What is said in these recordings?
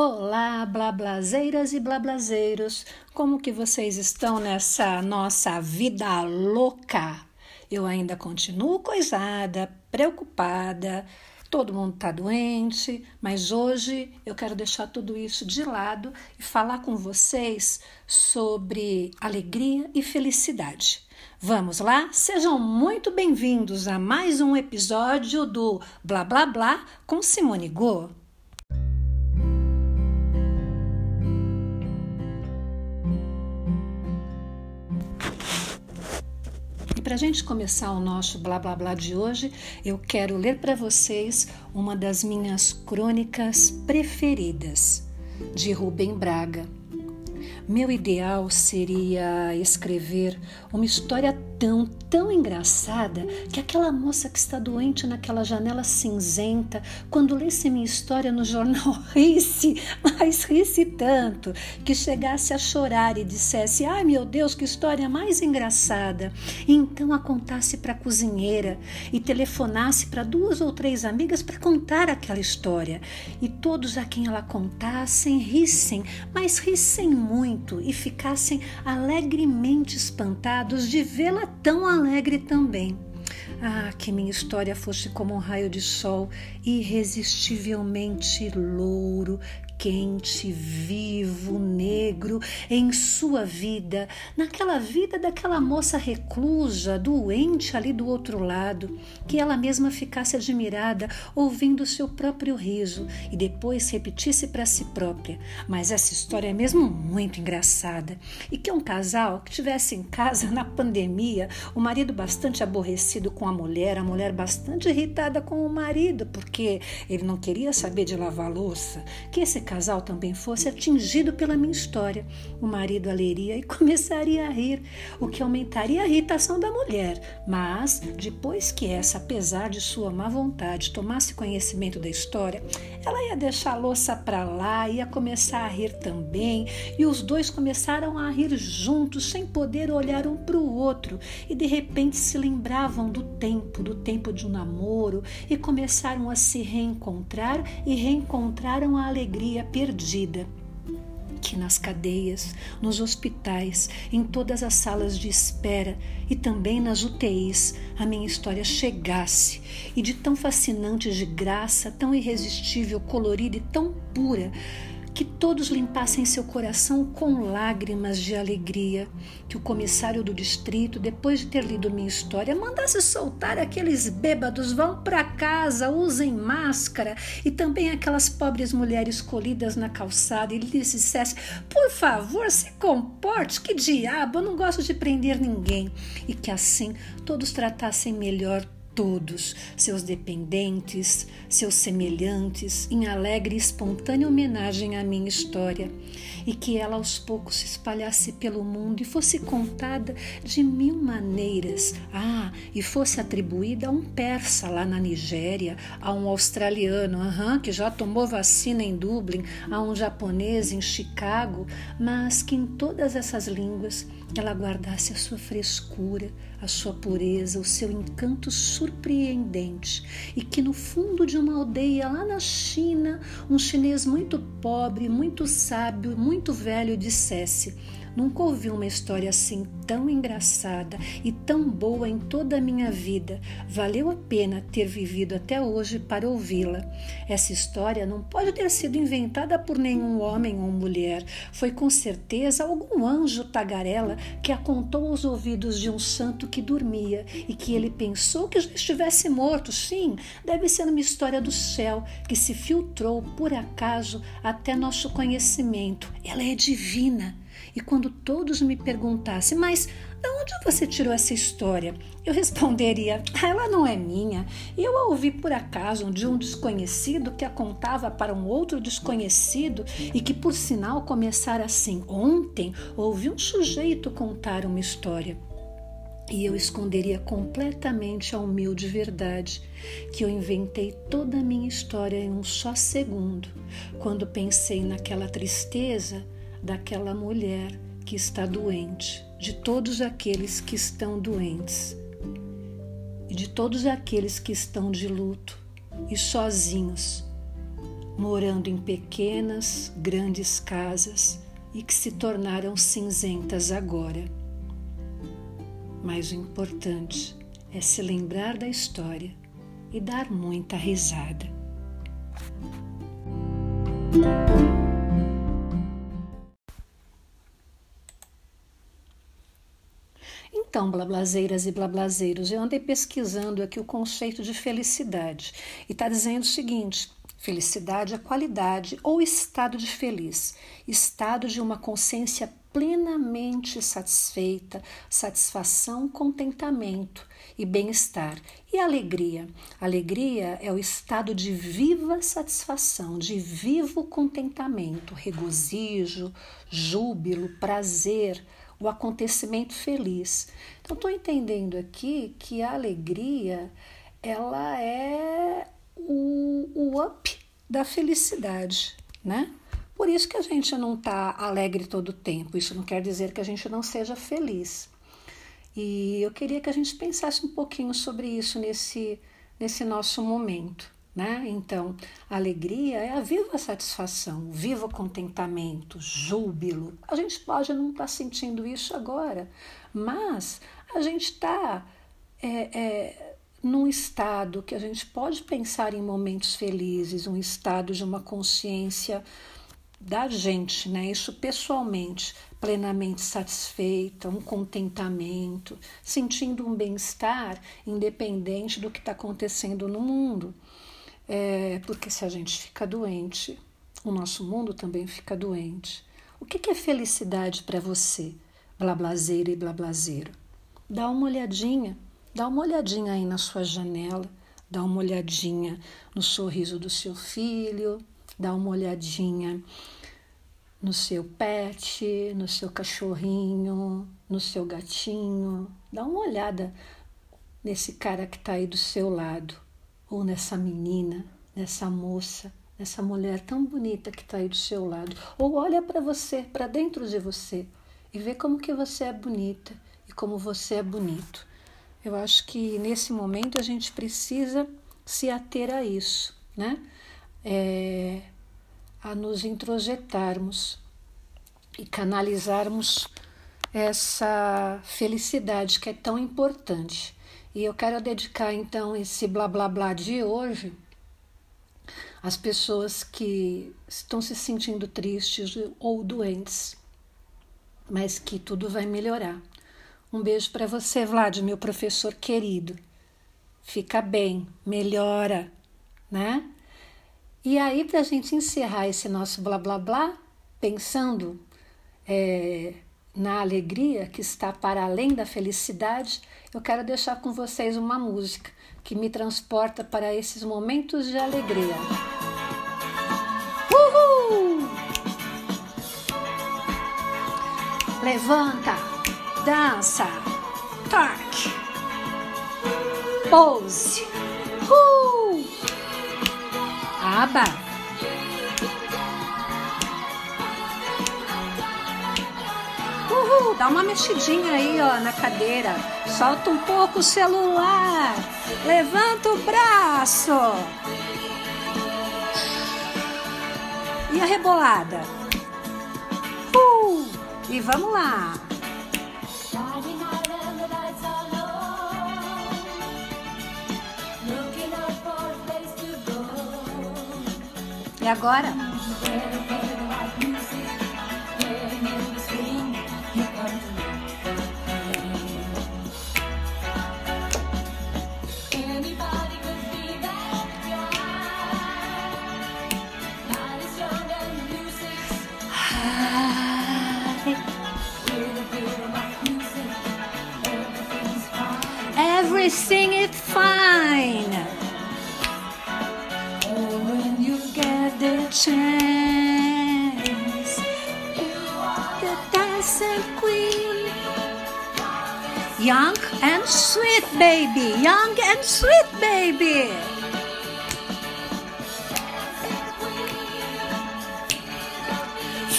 Olá, blablazeiras e blablazeiros, como que vocês estão nessa nossa vida louca? Eu ainda continuo coisada, preocupada, todo mundo está doente, mas hoje eu quero deixar tudo isso de lado e falar com vocês sobre alegria e felicidade. Vamos lá? Sejam muito bem-vindos a mais um episódio do Blá Blá Blá com Simone Go. Para a gente começar o nosso blá blá blá de hoje, eu quero ler para vocês uma das minhas crônicas preferidas, de Rubem Braga. Meu ideal seria escrever uma história tão, tão engraçada que aquela moça que está doente naquela janela cinzenta, quando lesse minha história no jornal, risse, mas risse tanto que chegasse a chorar e dissesse: Ai meu Deus, que história mais engraçada! E então a contasse para a cozinheira e telefonasse para duas ou três amigas para contar aquela história. E todos a quem ela contassem rissem, mas rissem muito e ficassem alegremente espantados de vê-la tão alegre também. Ah, que minha história fosse como um raio de sol irresistivelmente louro quente, vivo, negro em sua vida, naquela vida daquela moça reclusa, doente ali do outro lado, que ela mesma ficasse admirada ouvindo seu próprio riso e depois repetisse para si própria: Mas essa história é mesmo muito engraçada. E que um casal que tivesse em casa na pandemia, o marido bastante aborrecido com a mulher, a mulher bastante irritada com o marido, porque ele não queria saber de lavar louça, que esse casal também fosse atingido pela minha história. O marido a leria e começaria a rir, o que aumentaria a irritação da mulher. Mas, depois que essa, apesar de sua má vontade, tomasse conhecimento da história, ela ia deixar a louça para lá, ia começar a rir também, e os dois começaram a rir juntos, sem poder olhar um para o outro, e de repente se lembravam do tempo, do tempo de um namoro, e começaram a se reencontrar e reencontraram a alegria perdida que nas cadeias, nos hospitais, em todas as salas de espera e também nas UTIs a minha história chegasse. E de tão fascinante de graça, tão irresistível, colorida e tão pura que todos limpassem seu coração com lágrimas de alegria, que o comissário do distrito, depois de ter lido minha história, mandasse soltar aqueles bêbados, vão para casa, usem máscara, e também aquelas pobres mulheres colhidas na calçada, e lhes dissesse: por favor, se comporte, que diabo, eu não gosto de prender ninguém, e que assim todos tratassem melhor todos, seus dependentes, seus semelhantes, em alegre e espontânea homenagem à minha história, e que ela aos poucos se espalhasse pelo mundo e fosse contada de mil maneiras. Ah, e fosse atribuída a um persa lá na Nigéria, a um australiano, uhum, que já tomou vacina em Dublin, a um japonês em Chicago, mas que em todas essas línguas ela guardasse a sua frescura, a sua pureza, o seu encanto surpreendente, e que no fundo de uma aldeia lá na China, um chinês muito pobre, muito sábio, muito velho dissesse: Nunca ouvi uma história assim tão engraçada e tão boa em toda a minha vida. Valeu a pena ter vivido até hoje para ouvi-la. Essa história não pode ter sido inventada por nenhum homem ou mulher. Foi com certeza algum anjo tagarela que a contou aos ouvidos de um santo que dormia e que ele pensou que já estivesse morto. Sim, deve ser uma história do céu que se filtrou por acaso até nosso conhecimento. Ela é divina. E quando todos me perguntassem, mas de onde você tirou essa história? Eu responderia, ah, ela não é minha. Eu a ouvi por acaso de um desconhecido que a contava para um outro desconhecido e que, por sinal, começara assim. Ontem ouvi um sujeito contar uma história. E eu esconderia completamente a humilde verdade que eu inventei toda a minha história em um só segundo, quando pensei naquela tristeza daquela mulher que está doente, de todos aqueles que estão doentes e de todos aqueles que estão de luto e sozinhos morando em pequenas, grandes casas e que se tornaram cinzentas agora. Mas o importante é se lembrar da história e dar muita risada. Então, blablazeiras e blablazeiros, eu andei pesquisando aqui o conceito de felicidade e está dizendo o seguinte: felicidade é qualidade ou estado de feliz, estado de uma consciência plenamente satisfeita, satisfação, contentamento e bem-estar. E alegria? Alegria é o estado de viva satisfação, de vivo contentamento, regozijo, júbilo, prazer o acontecimento feliz. Então, estou entendendo aqui que a alegria ela é o, o up da felicidade, né? Por isso que a gente não está alegre todo o tempo. Isso não quer dizer que a gente não seja feliz. E eu queria que a gente pensasse um pouquinho sobre isso nesse, nesse nosso momento. Né? Então, a alegria é a viva satisfação, o vivo contentamento, júbilo. A gente pode não estar tá sentindo isso agora, mas a gente está é, é, num estado que a gente pode pensar em momentos felizes, um estado de uma consciência da gente, né? Isso pessoalmente, plenamente satisfeita, um contentamento, sentindo um bem-estar independente do que está acontecendo no mundo. É, porque se a gente fica doente, o nosso mundo também fica doente. O que, é felicidade para você, blablazeira e blablazeiro? Dá uma olhadinha, dá uma olhadinha aí na sua janela, dá uma olhadinha no sorriso do seu filho, dá uma olhadinha no seu pet, no seu cachorrinho, no seu gatinho, dá uma olhada nesse cara que está aí do seu lado ou nessa menina, nessa moça, nessa mulher tão bonita que está aí do seu lado, ou olha para você, para dentro de você e vê como que você é bonita e como você é bonito. Eu acho que nesse momento a gente precisa se ater a isso, né? É, a nos introjetarmos e canalizarmos essa felicidade que é tão importante. E eu quero dedicar então esse blá blá blá de hoje às pessoas que estão se sentindo tristes ou doentes, mas que tudo vai melhorar. Um beijo para você, Vlad, meu professor querido. Fica bem, melhora, né? E aí, para a gente encerrar esse nosso blá blá blá, pensando é, na alegria que está para além da felicidade, eu quero deixar com vocês uma música que me transporta para esses momentos de alegria. Uhul! Levanta, dança, toque, pose, uh! aba. Dá uma mexidinha aí, ó, na cadeira. Solta um pouco o celular. Levanta o braço. E a rebolada? Uh, e vamos lá. E agora? Everything it fine. Oh, when you get the chance, the dancing queen. Young and sweet baby, young and sweet baby.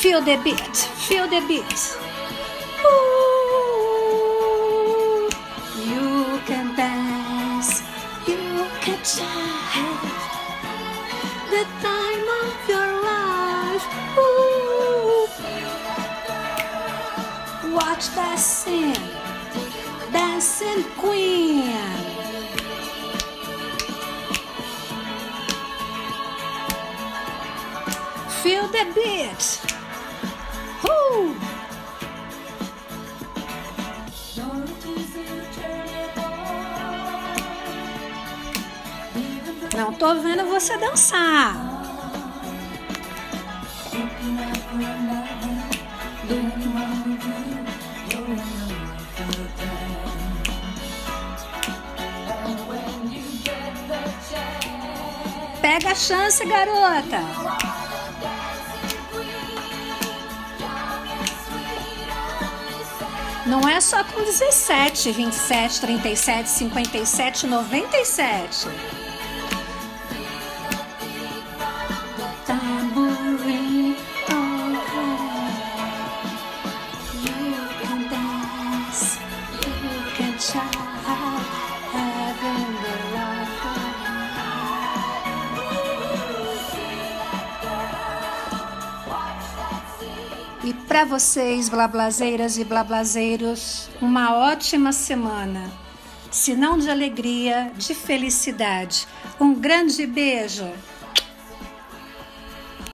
Feel the beat, feel the beat. watch dancing, dancing queen. Feel the beat. Woo! Não tô vendo você dançar. Pega a chance, garota. Não é só com 17, 27, 37, 57, 97. Para vocês, blablazeiras e blablazeiros, uma ótima semana. Se não de alegria, de felicidade. Um grande beijo.